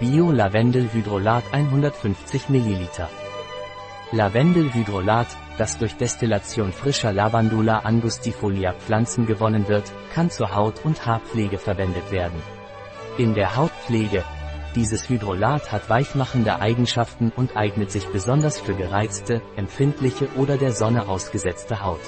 Bio-Lavendelhydrolat 150 ml. Lavendelhydrolat, das durch Destillation frischer Lavandula angustifolia Pflanzen gewonnen wird, kann zur Haut- und Haarpflege verwendet werden. In der Hautpflege, dieses Hydrolat hat weichmachende Eigenschaften und eignet sich besonders für gereizte, empfindliche oder der Sonne ausgesetzte Haut.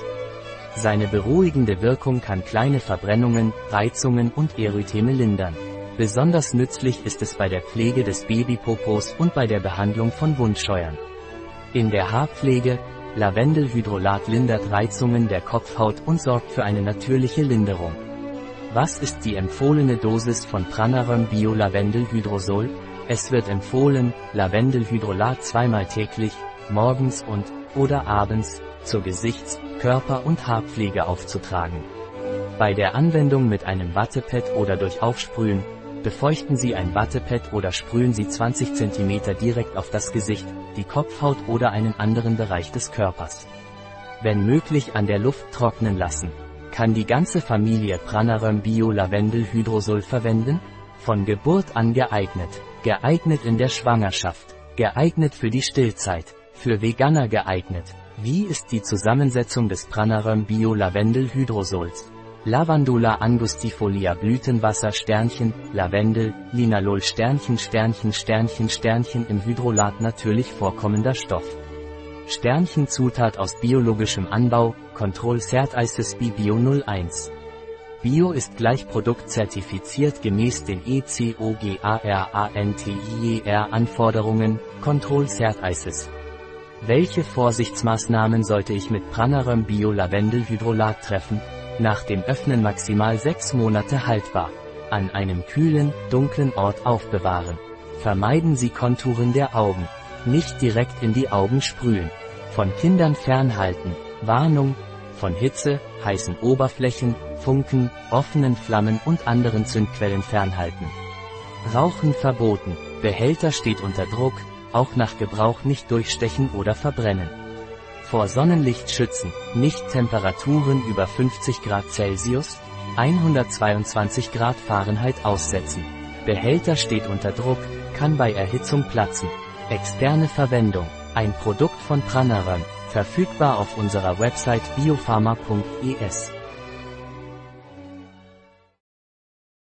Seine beruhigende Wirkung kann kleine Verbrennungen, Reizungen und Erytheme lindern. Besonders nützlich ist es bei der Pflege des Babypopos und bei der Behandlung von Wundscheuern. In der Haarpflege, Lavendelhydrolat lindert Reizungen der Kopfhaut und sorgt für eine natürliche Linderung. Was ist die empfohlene Dosis von Pranarum Bio Lavendelhydrosol? Es wird empfohlen, Lavendelhydrolat zweimal täglich, morgens und oder abends, zur Gesichts-, Körper- und Haarpflege aufzutragen. Bei der Anwendung mit einem Wattepad oder durch Aufsprühen, befeuchten Sie ein Wattepad oder sprühen Sie 20 cm direkt auf das Gesicht, die Kopfhaut oder einen anderen Bereich des Körpers. Wenn möglich an der Luft trocknen lassen. Kann die ganze Familie Pranarum Bio Lavendel Hydrosol verwenden? Von Geburt an geeignet. Geeignet in der Schwangerschaft. Geeignet für die Stillzeit. Für Veganer geeignet. Wie ist die Zusammensetzung des Pranarum Bio Lavendel Hydrosols? Lavandula angustifolia Blütenwasser Sternchen, Lavendel, Linalol Sternchen Sternchen Sternchen Sternchen im Hydrolat natürlich vorkommender Stoff. Sternchen Zutat aus biologischem Anbau, Control Cert ISSB Bio 01. Bio ist gleich Produkt zertifiziert gemäß den ECOGARANTIER Anforderungen, Control Cert. Welche Vorsichtsmaßnahmen sollte ich mit Pranarum Bio Lavendelhydrolat treffen? Nach dem Öffnen maximal 6 Monate haltbar. An einem kühlen, dunklen Ort aufbewahren. Vermeiden Sie Konturen der Augen. Nicht direkt in die Augen sprühen. Von Kindern fernhalten. Warnung. Von Hitze, heißen Oberflächen, Funken, offenen Flammen und anderen Zündquellen fernhalten. Rauchen verboten. Behälter steht unter Druck, auch nach Gebrauch nicht durchstechen oder verbrennen. Vor Sonnenlicht schützen, nicht Temperaturen über 50 Grad Celsius, 122 Grad Fahrenheit aussetzen. Behälter steht unter Druck, kann bei Erhitzung platzen. Externe Verwendung. Ein Produkt von Pranaran, verfügbar auf unserer Website biopharma.es.